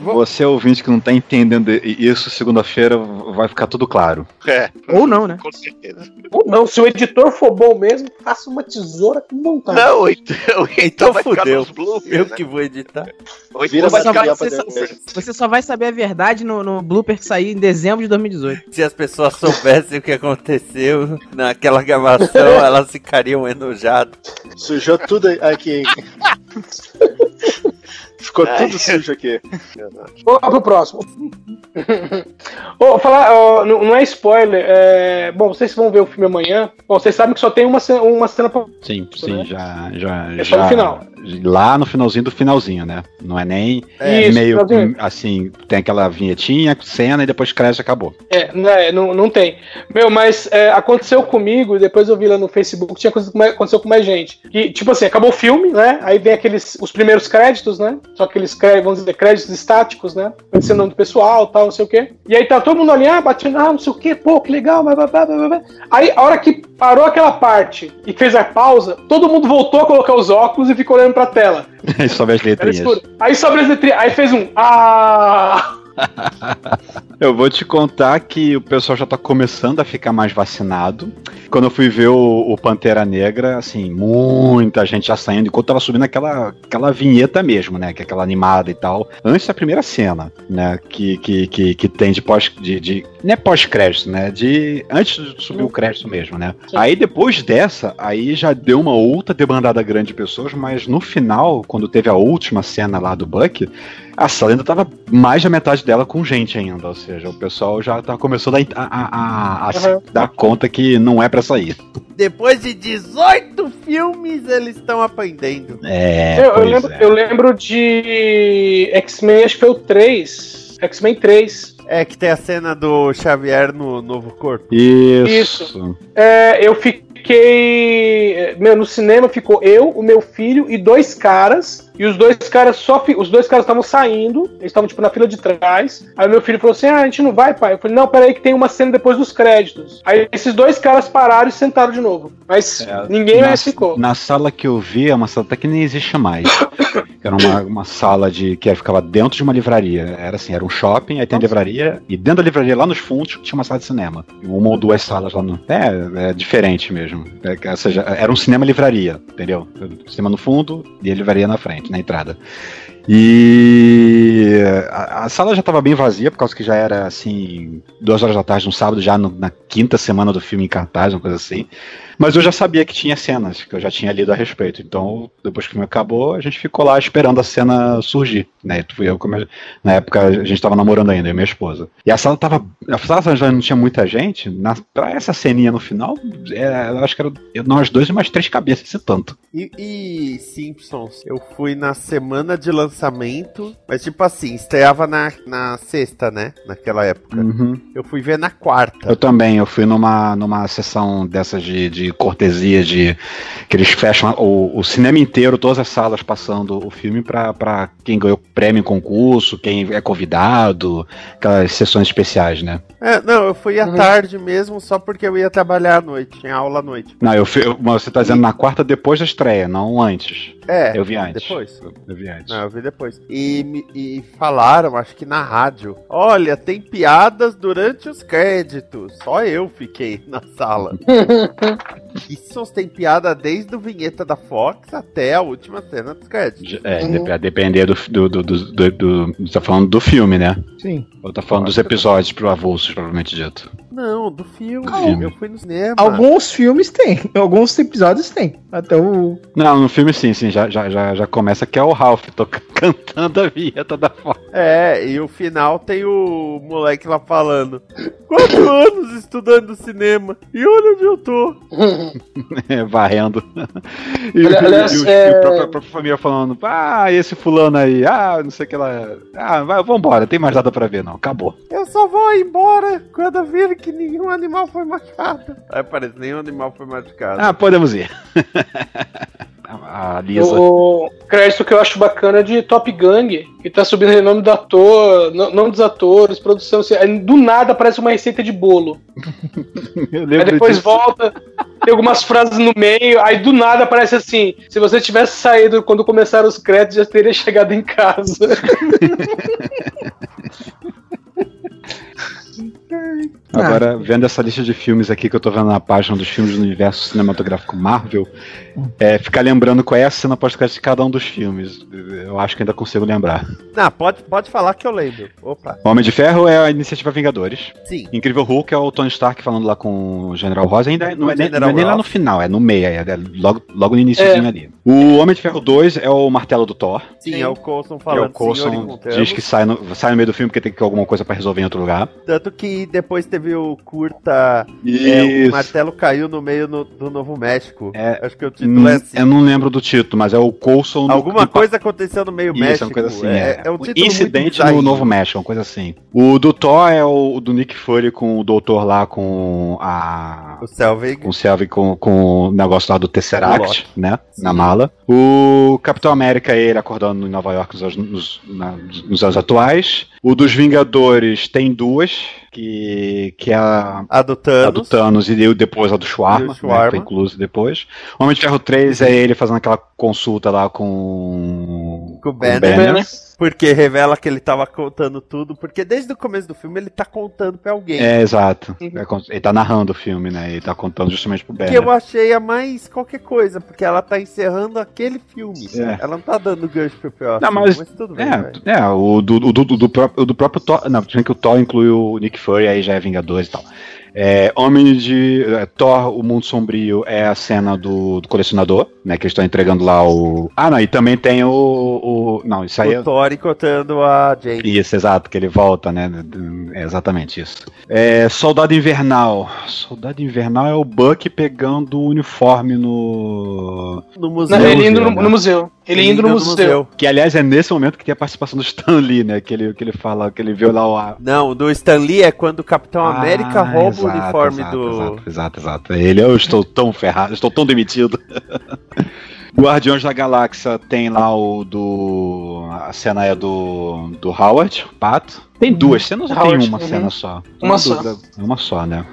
Você ouvinte que não tá entendendo isso, segunda-feira vai ficar tudo claro. É. Ou não, né? Com certeza. Ou não, se o editor for bom mesmo, faça uma tesoura com vontade. Não, então, então vai ficar fudeu. nos bloopers, Eu né? que vou editar. Ou Vira então vai Você só, ficar vai, você, só, você só vai saber a verdade no, no blooper que sair em dezembro de 2018. Se as pessoas soubessem o que aconteceu naquela gravação, elas ficariam enojadas. Sujou tudo aqui. Ficou tudo sujo aqui. Vamos pro próximo. Ô, falar, ó, não, não é spoiler. é, Bom, vocês vão ver o filme amanhã. Bom, vocês sabem que só tem uma, ce- uma cena pra. Sim, sim, já, já, É só já- no final. Lá no finalzinho do finalzinho, né? Não é nem Isso, meio finalzinho. assim, tem aquela vinhetinha, cena e depois cresce e acabou. É, né, não, não tem. Meu, mas é, aconteceu comigo, e depois eu vi lá no Facebook, tinha coisa que aconteceu com mais gente. Que, tipo assim, acabou o filme, né? Aí vem aqueles, os primeiros créditos, né? Só aqueles créditos, vamos dizer, créditos estáticos, né? Aparecendo o nome do pessoal tal, não sei o quê. E aí tá todo mundo ali, ah, batendo, ah, não sei o quê, pô, que legal, blá, blá, blá, blá, blá. Aí, a hora que parou aquela parte e fez a pausa, todo mundo voltou a colocar os óculos e ficou olhando pra tela. Aí sobe as letrinhas. Aí sobre as letrinhas, aí fez um, ah... Eu vou te contar que o pessoal já tá começando a ficar mais vacinado. Quando eu fui ver o, o Pantera Negra, assim, muita gente já saindo, enquanto tava subindo aquela, aquela vinheta mesmo, né? Que é aquela animada e tal. Antes da primeira cena, né? Que, que, que, que tem de pós. De, de, não é pós-crédito, né? De. Antes de subir o crédito mesmo, né? Sim. Aí depois dessa, aí já deu uma outra debandada grande de pessoas, mas no final, quando teve a última cena lá do Buck, a sala ainda tava mais da metade dela com gente ainda, ou seja, o pessoal já tá começando a, a, a- a se Uhum. dar conta que não é pra sair. Depois de 18 filmes, eles estão aprendendo. É, eu, eu lembro, é. eu lembro de X-Men, acho que foi o 3. X-Men 3. É que tem a cena do Xavier no novo corpo. Isso. É, eu fiquei. Meu, no cinema ficou eu, o meu filho e dois caras. E os dois caras só. Os dois caras estavam saindo. Eles estavam, tipo, na fila de trás. Aí meu filho falou assim: Ah, a gente não vai, pai. Eu falei, não, peraí, que tem uma cena depois dos créditos. Aí esses dois caras pararam e sentaram de novo. Mas É, ninguém na, mais ficou. Na sala que eu vi, é uma sala até que nem existe mais. Era uma, uma sala de que ficava dentro de uma livraria. Era assim, era um shopping, aí tem a livraria, e dentro da livraria, lá nos fundos, tinha uma sala de cinema. Uma ou duas salas lá no. É, é diferente mesmo. É, ou seja, era um cinema-livraria, entendeu? Cinema no fundo e a livraria na frente, na entrada. E a, a sala já estava bem vazia, por causa que já era assim, duas horas da tarde, no sábado, já no- na quinta semana do filme em cartaz, uma coisa assim. Mas eu já sabia que tinha cenas, que eu já tinha lido a respeito. Então, depois que o filme acabou, a gente ficou lá esperando a cena surgir. Né? Eu, eu- na época a gente estava namorando ainda, eu e minha esposa. E a sala tava. A sala já não tinha muita gente. Na, pra essa ceninha no final, é, eu acho que era nós dois e mais três cabeças, se tanto. E, e Simpsons, eu fui na semana de lançamento, mas tipo assim, estreava na, na sexta, né? Naquela época. Uhum. Eu fui ver na quarta. Eu também, eu fui numa, numa sessão dessas de, de cortesia, de que eles fecham o, o cinema inteiro, todas as salas passando o filme pra, pra quem ganhou prêmio em concurso, quem é convidado, aquelas sessões especiais, né? É, não, eu fui à Uhum. tarde mesmo, só porque eu ia trabalhar à noite, tinha aula à noite. Não, eu fui, mas você tá dizendo na quarta depois da estreia, não antes. É, Eu vi antes. depois. Eu vi antes. Não, eu vi depois. E, me- e falaram, acho que na rádio, olha, tem piadas durante os créditos. Só eu fiquei na sala. Simpsons tem piada desde o vinheta da Fox até a última cena dos créditos. É, dep- a depender do, do, do, do, do, do- Você tá falando do filme, né? Sim. Ou tá falando dos episódios pro avulsos, provavelmente dito. Não, do filme. Não. Eu fui no cinema. Alguns filmes tem, alguns episódios tem. Até o. Não, no filme sim, sim, já, já, já, já começa que é o Ralph toca, cantando a vinheta da Fox. É, e o final tem o moleque lá falando: Quatro anos estudando cinema, e olha onde eu tô. varrendo. E, Ali- o- aliás, e o, é- e a própria família falando, ah, esse fulano aí, ah, não sei o que lá. Ah, vai, vambora, tem mais nada pra ver, não. Acabou. Eu só vou embora quando eu vir que nenhum animal foi machucado. Aí parece, nenhum animal foi machucado. Ah, podemos ir. a Lisa. O crédito que eu acho bacana é de Top Gang, que tá subindo em nome do ator, no- nome dos atores, produção. assim, do nada aparece uma receita de bolo. Eu Aí depois disso. volta, tem algumas frases no meio, aí do nada aparece assim: se você tivesse saído quando começaram os créditos, já teria chegado em casa. Agora, vendo essa lista de filmes aqui que eu tô vendo na página dos filmes do universo cinematográfico Marvel, é, ficar lembrando qual é a cena pós-crédito de cada um dos filmes. Eu acho que ainda consigo lembrar. Não, pode, pode falar que eu lembro. Opa, Homem de Ferro é a iniciativa Vingadores. sim. Incrível Hulk é o Tony Stark falando lá com o General Ross. Ainda é- não é, nem, General não é nem lá no final, é no meio, é, é logo, logo no iníciozinho ali. O Homem de Ferro 2 é o martelo do Thor. Sim, Sim. é o Coulson Que é falando o Coulson diz que sai no, sai no meio do filme porque tem que ter alguma coisa pra resolver em outro lugar. Tanto que depois teve o curta. É, Isso. o martelo caiu no meio no- do Novo México. É, Acho que o título Hum, é assim. Eu não lembro do título, mas é o Coulson. Alguma no- coisa aconteceu no meio Isso, México. é uma coisa assim. é, É, é um Incidente no. Novo México, uma coisa assim. O do Thor é o do Nick Fury com o doutor lá com a. O Selvig. O Selvig com, com o negócio lá do Tesseract, né? Sim. Na mala. O Capitão América, ele acordando em Nova York nos, nos, na- nos anos atuais. O dos Vingadores tem duas, que, que é a, A do a do Thanos. Thanos e deu depois a do E Shawarma, o né, foi incluso depois. Homem de Ferro 3 é ele fazendo aquela consulta lá com, Com o com Banner. Porque revela que ele tava contando tudo. Porque desde o começo do filme ele tá contando pra alguém. É, exato. Uhum. É ele tá narrando o filme, né? Ele tá contando justamente pro Que Banner. eu achei a mais qualquer coisa, porque ela tá encerrando aquele filme. É. Ela não tá dando gancho pro próximo. Não, mas- tudo bem, velho. É, é, o do, do, do, do próprio, do próprio Thor. Não, tinha que o Thor inclui o Nick Fury, aí já é Vingadores e tal. É, Homem de. é, Thor, o Mundo Sombrio é a cena do, do colecionador, né? Que eles estão entregando lá o. Ah, não, e também tem o. o não, isso aí é. O Thor encontrando a Jane. Isso, exato, que ele volta, né? É exatamente isso. É, Soldado Invernal. Soldado Invernal é o Buck pegando o uniforme no. No museu. Não, ele indo no, né? no museu. Ele indo no museu. Que aliás é nesse momento que tem a participação do Stan Lee, né? Que ele, que ele fala, que ele viu lá o. Não, do Stan Lee é quando o Capitão América Ah, rouba exato, uniforme exato, do. Exato, exato, exato. Ele, eu estou tão ferrado, estou tão demitido. Guardiões da Galáxia tem lá o do. A cena é do. do Howard, o Pato. Tem duas cenas ou tem Howard, uma uhum. cena só? Uma Uma só. dúvida. É uma só, né?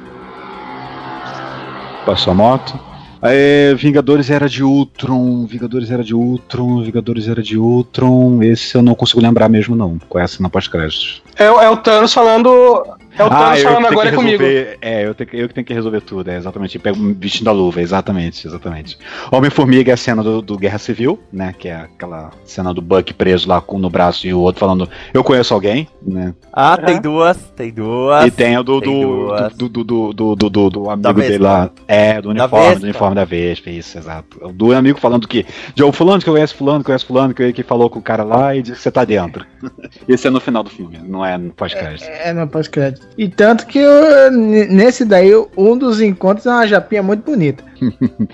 Passou a moto. Aí, Vingadores era de Ultron, Vingadores era de Ultron, Vingadores era de Ultron. Esse eu não consigo lembrar mesmo, não. Qual é a cena pós-créditos? É, é o Thanos falando. É o Thanos Ah, eu falando que tenho agora é que comigo. resolver- É, eu, tenho que- eu que tenho que resolver tudo, é exatamente. Pego vestindo a luva, exatamente, exatamente. Homem-Formiga é a cena do, do Guerra Civil, né? Que é aquela cena do Buck preso lá com, no braço e o outro falando, eu conheço alguém, né? Ah, Uhum. tem duas, tem duas. e tem o do, tem do, do, do, do, do, do, do- do amigo dele lá. É, do Da uniforme, do uniforme da Vespa, isso, exato. Do amigo falando que, de o fulano que conhece fulano, conhece fulano, que, que falou com o cara lá e disse que você tá dentro. Esse é no final do filme, não é no pós-crédito. É, não pós-crédito. E tanto que eu- nesse daí, um dos encontros é uma japinha muito bonita.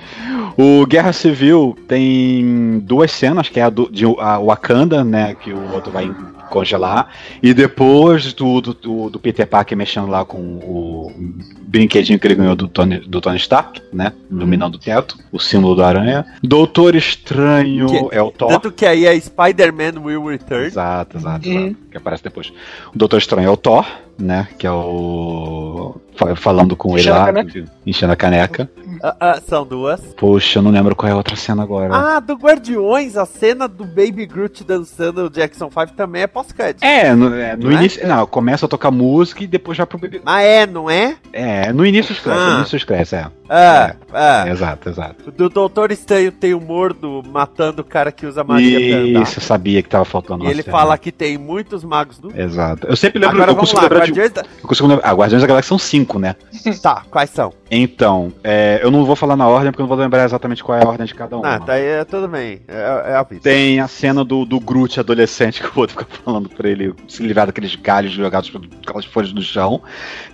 O Guerra Civil tem duas cenas, que é a do, de a Wakanda, né, que o outro vai congelar, e depois do, do, do- Peter Parker mexendo lá com o brinquedinho que ele ganhou do Tony, do Tony Stark, né, iluminando o teto, o símbolo do aranha. Doutor Estranho Que- é o Thor. Tanto que aí é Spider-Man Will Return. Exato, exato, Uhum. exato. Que aparece depois. O Doutor Estranho é o Thor, né? Que é o. fa- Falando com ele Enchendo a lá, caneca. enchendo a caneca. Ah, ah, são duas. Poxa, eu não lembro qual é a outra cena agora. Ah, do Guardiões, a cena do Baby Groot dançando o Jackson 5 também é pós-crédito. É, no, é, no Não é? início. Não, começa a tocar música e depois já pro bebê. Mas é, não é? É, no início dos créditos, Ah. no início dos créditos, é. É, é. Exato, exato. Do Doutor Estranho tem o Mordo matando o cara que usa magia. Isso, eu sabia que tava faltando E ele cena. fala que tem muitos magos do. Exato. Eu sempre lembro, Agora eu vamos consigo lá, lembrar de... Guardiões da... Eu consigo lembrar... Ah, Guardiões da Galáxia são cinco, né? Tá, quais são? Então, é, eu não vou falar na ordem porque eu não vou lembrar exatamente qual é a ordem de cada um. Ah, tá aí, é, tudo bem. É, é a. Tem a cena do, do Groot adolescente que o outro fica falando pra ele se livrar daqueles galhos jogados por aquelas folhas no chão.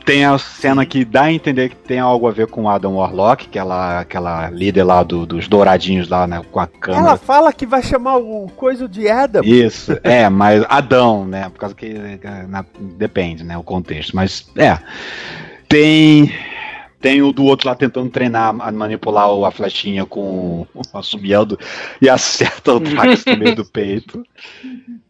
Tem a cena que dá a entender que tem algo a ver com Adam Warlock, que ela, aquela líder lá do- dos douradinhos lá, né, com a câmera. Ela fala que vai chamar o coisa de Adam. Isso, é, mas Adão, né? Por causa que é, na- depende, né? O contexto. Mas é. Tem. Tem o do outro lá tentando treinar a manipular a flechinha com o assobiando e acerta o Drax no meio do peito.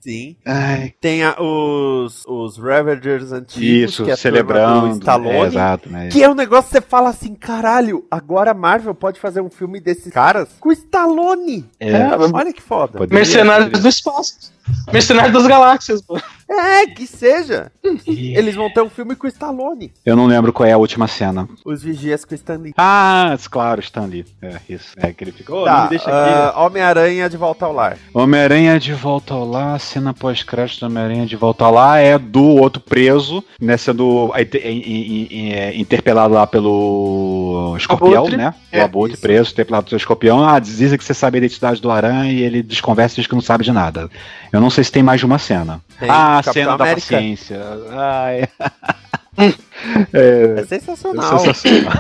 Sim. Ai, Tem a- os, os Ravagers antigos, isso, que é celebrando. do Stallone. é, exato, né? Que é um negócio que você fala assim, caralho, agora a Marvel pode fazer um filme desses caras com o Stallone. É, Olha que foda. poderia, Mercenários poderia. do espaço. Mercenários das galáxias, pô. É, que seja. Eles vão ter um filme com o Stallone. Eu não lembro qual é a última cena. Os Vigias com o Stan Lee. Ah, claro, Stanley. É, isso. É que ele não Tá, me deixa aqui. ah, Homem-Aranha de volta ao lar. Homem-Aranha de volta ao lar, cena pós-crédito do Homem-Aranha de volta lar é do outro preso, né, sendo é, in- in- in- interpelado lá pelo escorpião, Abutre. né? O É, Abutre isso. preso, interpelado pelo escorpião. Ah, dizem que você sabe a identidade do Aranha e ele desconversa e diz que não sabe de nada. Eu não sei se tem mais de uma cena. Tem ah, a Capitão cena da América. paciência. Ai. é, É sensacional. sensacional.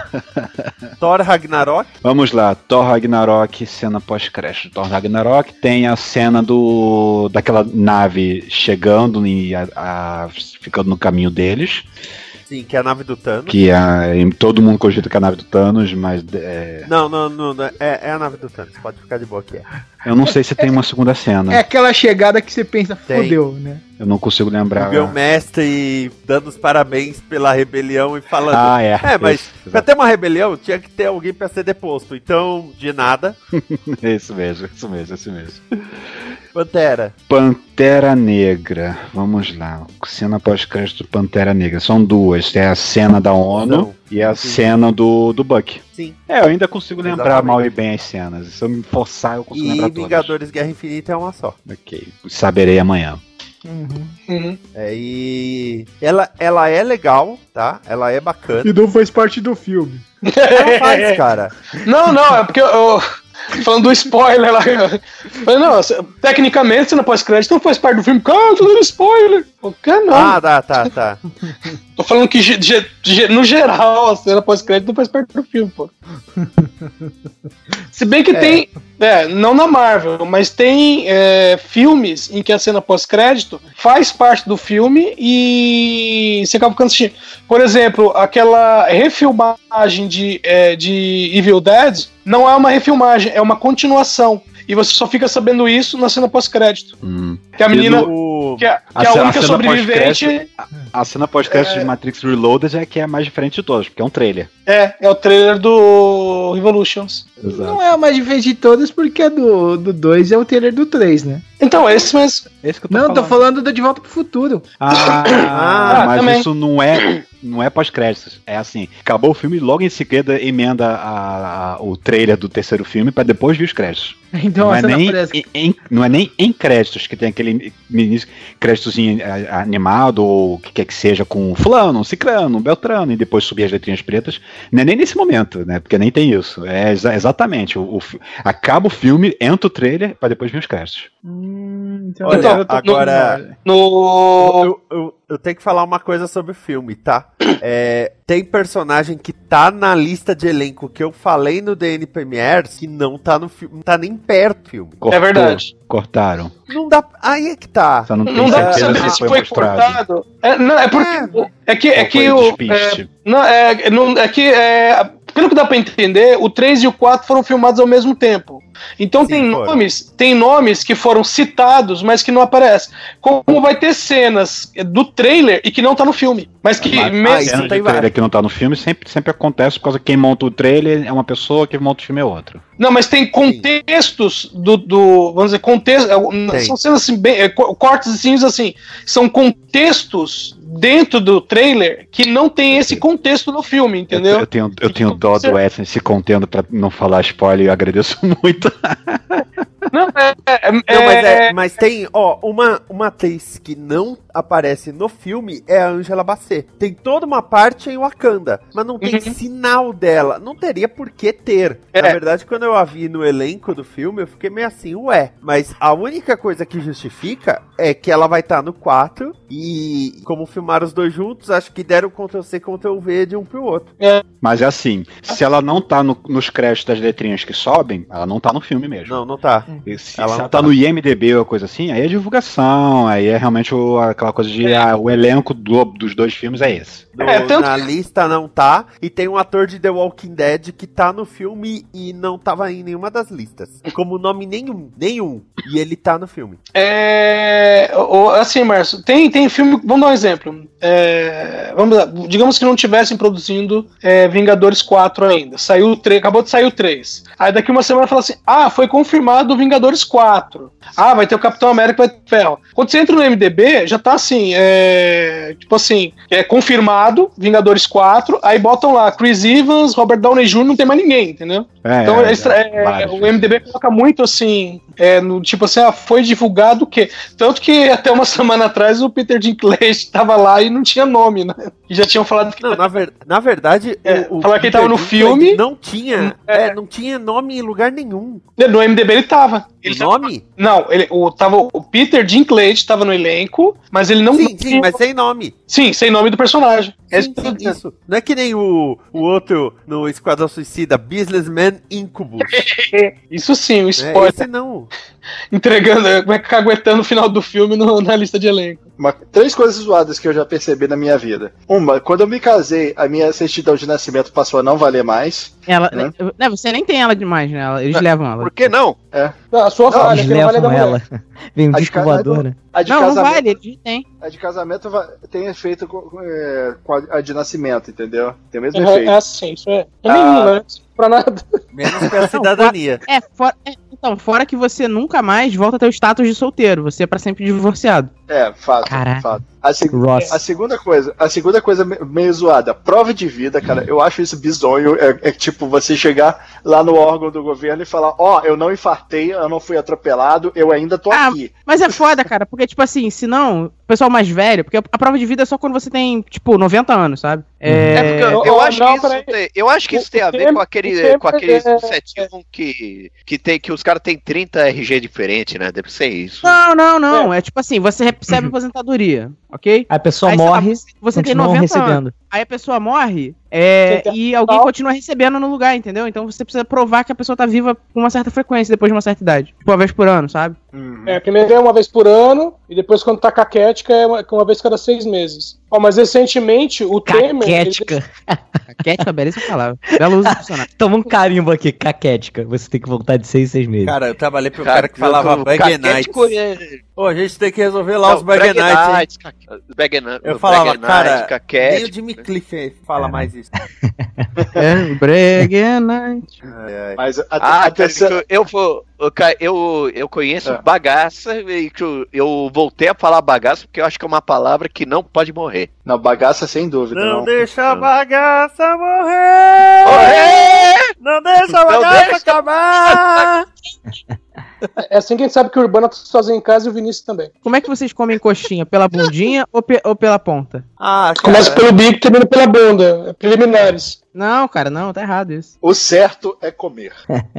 Thor Ragnarok. Vamos lá, Thor Ragnarok, cena pós-crédito. Thor Ragnarok tem a cena do daquela nave chegando e a- a- ficando no caminho deles, Sim, que é a nave do Thanos. que é, em- todo mundo cogita que é a nave do Thanos, mas é, Não, não, não, não, é, é a nave do Thanos. Pode ficar de boa que é. eu não sei se tem uma segunda cena. É aquela chegada que você pensa, Tem. fodeu, né? Eu não consigo lembrar. O meu mestre dando os parabéns pela rebelião e falando. Ah, é. É, mas Isso, pra ter uma rebelião tinha que ter alguém pra ser deposto. Então, de nada. isso mesmo, isso mesmo, isso mesmo. Pantera. Pantera Negra. Vamos lá. Cena pós-crédito do Pantera Negra. São duas. É a cena da ONU São. e a Sim. cena do, do Buck. Sim. É, eu ainda consigo lembrar Exatamente. mal e bem as cenas. Se eu me forçar, eu consigo E lembrar todas. Vingadores Guerra Infinita é uma só. Ok. Saberei amanhã. Uhum. Uhum. É, e ela, ela é legal, tá? Ela é bacana. E não faz parte do filme. Ela faz, cara. Não, não, é porque eu. eu- falando do spoiler lá. falei, não, tecnicamente você não pós-crédito não faz parte do filme. Cara, tô dando spoiler. O que não? Ah, tá, tá, tá. Tô falando que no geral a cena pós-crédito não faz parte do filme, pô. Se bem que É. tem. É, não na Marvel, mas tem é, filmes em que a cena pós-crédito faz parte do filme e você acaba ficando assistindo. Por exemplo, aquela refilmagem de, é, de Evil Dead não é uma refilmagem, é uma continuação. E você só fica sabendo isso na cena pós-crédito. Hum. Que a menina. Que é, que A é a cena- a única cena sobrevivente. pós-crédito- A cena pós-crédito de Matrix Reloaded é que é a mais diferente de todas, porque é um trailer. É, é o trailer do Revolutions. Não é a mais diferente de todas, porque a do 2 é o trailer do 3, né? Então, esse mesmo. Esse que eu tô Não, falando. tô falando do De Volta pro Futuro. Ah, Ah, mas também. isso não é, não é pós-créditos. É assim, acabou o filme logo em seguida emenda a- a- o trailer do terceiro filme pra depois vir os créditos. Então não, é nem em, em- não é nem em créditos, que tem aquele início, créditozinho eh, animado, ou o que quer que seja, com fulano, cicrano, beltrano, e depois subir as letrinhas pretas. Não é nem nesse momento, né? Porque nem tem isso. É exa- exatamente. O, o acaba o filme, entra o trailer, pra depois vir os créditos. Hum, então Olha, eu tô- agora- No. Eu, eu, eu tenho que falar uma coisa sobre o filme, tá? É, tem personagem que tá na lista de elenco que eu falei no DN Premiere que não tá no filme, não tá nem perto do filme. Cortou, verdade. Cortaram. Não dá. Aí é que tá. Só não, Não dá pra saber se foi mostrado. cortado. É, não, é porque. É que, é que o. É, não, é, não, é que. É, pelo que dá pra entender, o 3 e o 4 foram filmados ao mesmo tempo. Então Sim, tem foram. nomes, tem nomes que foram citados, mas que não aparecem. Como vai ter cenas do trailer e que não tá no filme. Mas que Mas- mesmo. Ah, trailer que não tá no filme sempre, sempre acontece por causa que quem monta o trailer é uma pessoa, quem monta o filme é outro. Não, mas tem contextos do. do vamos dizer, contexto. Tem. São cenas assim, bem. é, co- cortes assim. São contextos dentro do trailer que não tem esse contexto no filme, Eu, entendeu? eu tenho, eu tenho dó do Wesley se contendo pra não falar spoiler e eu agradeço muito. Tá. Não, é, é- Não, é- mas, é- mas tem, ó, uma, uma atriz que não aparece no filme é a Angela Bassett. Tem toda uma parte em Wakanda, mas não tem Uhum. sinal dela. Não teria por que ter. É. Na verdade, quando eu a vi no elenco do filme, eu fiquei meio assim, ué. Mas a única coisa que justifica é que ela vai estar no 4 e, como filmaram os dois juntos, acho que deram Ctrl-C, Ctrl-V de um pro outro. Mas é assim, se ela não tá no- nos créditos das letrinhas que sobem, ela não tá no filme mesmo. Não, não tá. E se Ela não tá tá. no IMDB ou coisa assim, aí é divulgação, aí é realmente o- aquela coisa de ah, o elenco do- dos dois filmes é esse. No- É, tanto na lista não tá. E tem um ator de The Walking Dead que tá no filme e não tava em nenhuma das listas. Como nome nenhum. Nenhum. E ele tá no filme. É, assim, Márcio, tem, tem filme. Vamos dar um exemplo. É, vamos lá, digamos que não tivessem produzindo é, Vingadores 4 ainda. Saiu o 3, acabou de sair o 3. Aí daqui uma semana fala assim: ah, foi confirmado o Vingadores 4. Ah, vai ter o Capitão América, vai ter ferro. Quando você entra no MDB, já tá assim, é, tipo assim, é confirmado Vingadores 4, aí botam lá Chris Evans, Robert Downey Jr., não tem mais ninguém, entendeu? É, Então, é, é, o MDB coloca muito assim, é, no tipo assim, ah, foi divulgado o quê? Tanto que até uma semana atrás o Peter Dinklage estava lá e não tinha nome, né? E já tinham falado que. Não, na, ver- na verdade, É, o, o falar que ele tava no filme- Não tinha. É. É, não tinha nome em lugar nenhum. No MDB ele tava. Ele O nome? Não, ele, o, tava, o Peter Dinklage estava no elenco, mas ele não. Sim, sim, mas sem nome. Sim, sem nome do personagem. É isso Sim, sim, isso. Não é que nem o, o outro no Esquadrão Suicida, Businessman Incubus. Isso sim, o É, spoiler. esse não. Entregando, como é que caguetando o final do filme no- na lista de elenco. Uma- três coisas zoadas que eu já percebi na minha vida. Uma, quando eu me casei, a minha certidão de nascimento passou a não valer mais. Ela, Né? né, você nem tem ela demais, né? Eles levam ela. Por que não? Não, a sua Não, falha, que não vale da ela. Vem um disco casa- voador, né? A de Não, não vale, têm. a de casamento tem efeito com, é, com a, a de nascimento, entendeu? Tem o mesmo É, efeito. é assim, isso é. É Ah. nenhum, né? Pra nada. Menos pra cidadania. É, fora, é, então, fora que você nunca mais volta a ter o status de solteiro. Você é pra sempre divorciado. É, fato, Caraca. fato. A, seg- Ross. a segunda coisa, a segunda coisa me- meio zoada, prova de vida, cara, eu acho isso bizonho, é, é tipo você chegar lá no órgão do governo e falar, ó, eu não infartei, eu não fui atropelado, eu ainda tô Ah, aqui. Mas é foda, cara, porque, tipo assim, se não, o pessoal mais velho, porque a prova de vida é só quando você tem, tipo, 90 anos, sabe? É, É porque eu, eu acho não, que isso tem, eu acho que isso tem a ver com aquele, com aqueles é- 71 que, que tem que os caras têm 30 RG diferente, né? Deve ser isso. Não, não, não. É. tipo assim, você recebe aposentadoria, ok? A pessoa Aí, morre, você, você tem continuam 90 anos. recebendo. Aí a pessoa morre é, Tem e alguém continua recebendo no lugar, entendeu? Então você precisa provar que a pessoa tá viva com uma certa frequência depois de uma certa idade. Tipo, uma vez por ano, sabe? É, primeiro é uma vez por ano, e depois quando tá caquética é uma, uma vez cada seis meses. Ó, mas recentemente o Temer. ele- Caquética. Caquética, belíssima palavra. Belo uso funcional. Toma um carimbo aqui, caquética. Você tem que voltar de seis, seis meses. Cara, eu trabalhei pro cara, que falava o Bug Nights. é- Ô, a gente tem que resolver lá Não, os Bug Nights. Brag Nights, Eu falava, Brag cara, Nights, caquético. Nem o Jimmy Cliff fala mais isso. É, Night. Mas a, Ah, a terceira... cara, eu vou. Eu, eu, conheço É. bagaça e que eu, voltei a falar bagaça porque eu acho que é uma palavra que não pode morrer. Não, bagaça sem dúvida, Não, não. deixa a bagaça morrer! Morrer! Não deixa a Não bagaça deixa- acabar! É assim que a gente sabe que o Urbano tá sozinho em casa e o Vinícius também. Como é que vocês comem coxinha? Pela bundinha ou, pe- ou pela ponta? Ah, Começa pelo bico e termina pela bunda. É preliminares. Não, cara, não, tá errado isso. O certo é comer.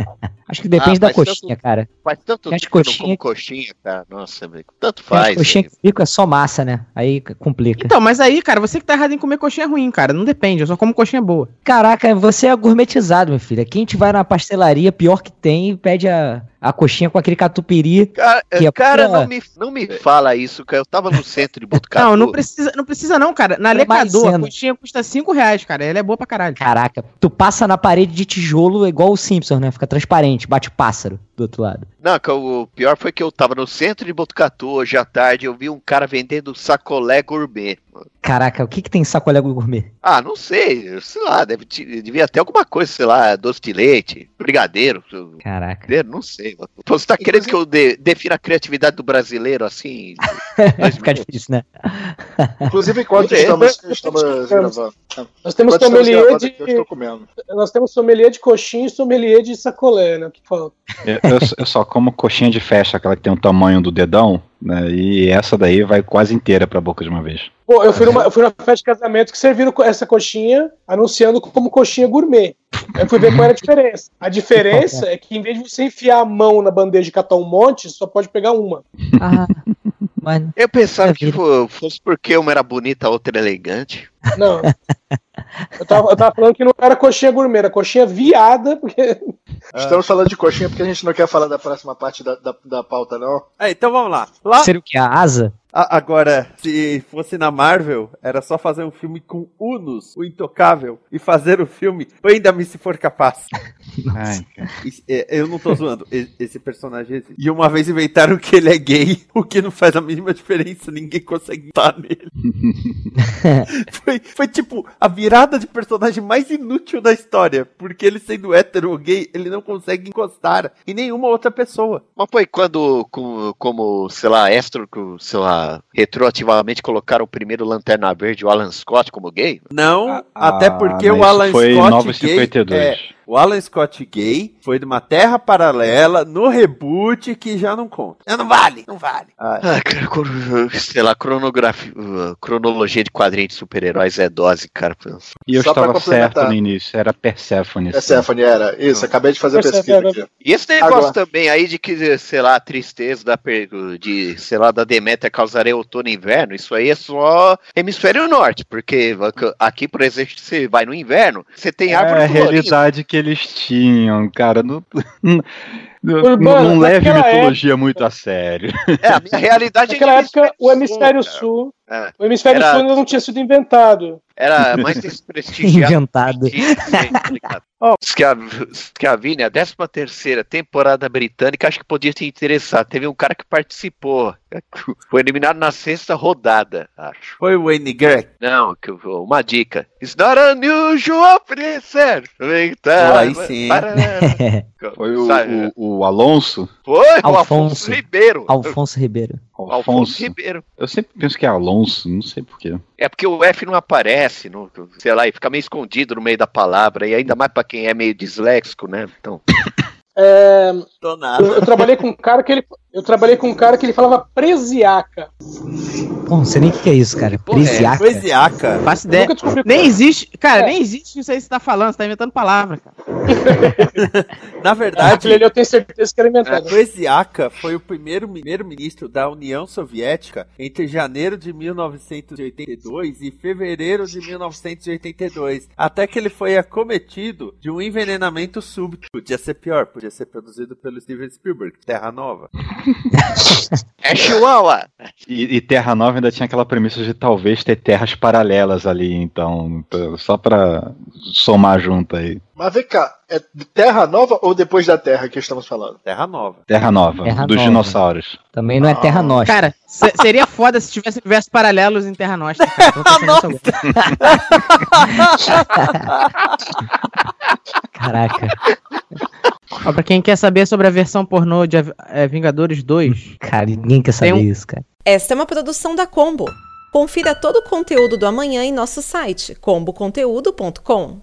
Acho que depende Ah, da coxinha, tanto- cara. Faz tanto tempo que eu não coxinha- como coxinha, cara. Nossa, amigo. Tanto faz. coxinha que fica é só massa, né? Aí complica. Então, mas aí, cara, você que tá errado em comer coxinha ruim, cara. Não depende, eu só como coxinha boa. Caraca, você é gourmetizado, meu filho. Aqui a gente vai na pastelaria, pior que tem, e pede a, a coxinha com aquele catupiry. Cara, Que é cara, pura- não, me, não me fala isso, cara. Eu tava no centro de Botucatu. Não, não precisa, não precisa não, cara. Na Lecador, a coxinha custa 5 reais, cara. Ela é boa pra caralho. Caraca, tu passa na parede de tijolo igual o Simpson, né? Fica transparente, bate o pássaro do outro lado. Não, o pior foi que eu tava no centro de Botucatu hoje à tarde. Eu vi um cara vendendo sacolé gourmet. Caraca, o que que tem em sacolé gourmet? Ah, não sei, sei lá, deve, devia ter alguma coisa, sei lá, doce de leite, brigadeiro. Caraca. Não sei. Pô, Você tá querendo que eu de- defina a criatividade do brasileiro assim? Vai ficar difícil, né? Inclusive, enquanto É, estamos, estamos gravando. Nós temos Enquanto sommelier gravando de. aqui, eu estou comendo. Nós temos sommelier de coxinha e sommelier de sacolé, né? Que falta? Eu, eu- eu só como coxinha de festa, aquela que tem o tamanho do dedão, né? E essa daí vai quase inteira pra boca de uma vez. Pô, eu fui, numa, eu fui numa festa de casamento que serviram essa coxinha anunciando como coxinha gourmet. Eu fui ver qual era a diferença. A diferença é que em vez de você enfiar a mão na bandeja e catar um monte, só pode pegar uma. Ah, mas Eu pensava que fosse porque uma era bonita, a outra elegante. Não. Eu tava, eu tava falando que não era coxinha gourmet, era coxinha viada, porque. Estamos falando de coxinha porque a gente não quer falar da próxima parte da, da, da pauta, não. É, então vamos lá. Lá, seria o que? A asa? Agora, se fosse na Marvel, era só fazer um filme com Unos, o Intocável, e fazer o filme Prenda-me se for capaz. Ai, cara. Isso- é, Eu não tô zoando, esse personagem existe. E uma vez inventaram que ele é gay, o que não faz a mínima diferença, ninguém consegue estar nele. foi, foi tipo a virada de personagem mais inútil da história, porque ele sendo hétero ou gay, ele não consegue encostar em nenhuma outra pessoa. Mas foi quando, como, como sei lá, extra, sei lá, retroativamente colocaram o primeiro Lanterna Verde, o Alan Scott, como gay? Não, Ah, até porque mas o Alan foi Scott Novos gay 52. é, o Alan Scott gay foi de uma terra paralela no reboot que já não conta. É, Não vale, não vale. Ah, Ah, cara, sei lá, cronografia, cronologia de quadrinhos de super-heróis é dose, cara. E eu Só estava certo no início, era Persephone. Persephone era. Isso, acabei de fazer a pesquisa Persephone. aqui. E esse negócio Agora- também aí de que, sei lá, a tristeza da, per- de, sei lá, da Deméter causaria outono e inverno, isso aí é só hemisfério norte, porque aqui, por exemplo, você vai no inverno, você tem árvore É a realidade que eles tinham, cara. Não, não, não- Urbano, não leve naquela mitologia muito a sério. É, a minha realidade é Naquela época, o hemisfério sul, sul. cara. É. O hemisfério Era- sul ainda não tinha sido inventado. Era mais desprestigiado. Inventado. Scavini, a 13 terceira temporada britânica, acho que podia te interessar. Teve um cara que participou. Foi eliminado na sexta rodada, acho. Foi o Wayne Greg. Não, que uma dica. It's not unusual princess. Então, Aí sim. Foi o, Sabe? o- o Alonso. Foi o Alfonso. Alfonso Ribeiro. Alfonso Ribeiro. Alfonso Alfonso. Ribeiro. Eu sempre penso que é Alonso, não sei porquê. É porque o F não aparece, no, sei lá, e fica meio escondido no meio da palavra, e ainda mais pra quem é meio disléxico, né? Então. É, Tô eu, eu trabalhei com um cara que ele. Eu trabalhei com um cara que ele falava presiaca. Pô, não sei nem o que é isso, cara. porra é? Prisiaca. Poesiaca. Faço ideia. nunca descobri Nem é. existe. Cara, É. nem existe isso aí que você tá falando. Você tá inventando palavra, cara. Na verdade, eu tenho certeza que era a inventado. Poesiaca foi o primeiro primeiro-ministro da União Soviética entre janeiro de 1982 e fevereiro de 1982, até que ele foi acometido de um envenenamento súbito. Podia ser pior, podia ser produzido pelo Steven Spielberg, Terra Nova. É Chihuahua! E, e Terra Nova ainda tinha aquela premissa de talvez ter terras paralelas ali, então, só pra somar junto aí. Mas vem cá, é Terra Nova ou depois da Terra que estamos falando? Terra Nova. Terra Nova, Terra dos Nova. dinossauros. Também não é Terra Nostra. Cara, se- seria foda se tivesse universos paralelos em Terra. Cara. Agora. Caraca. Ó, pra quem quer saber sobre a versão pornô de é, Vingadores 2, Cara, ninguém quer saber um- isso, cara. Esta é uma produção da Combo. Confira todo o conteúdo do amanhã em nosso site comboconteúdo.com.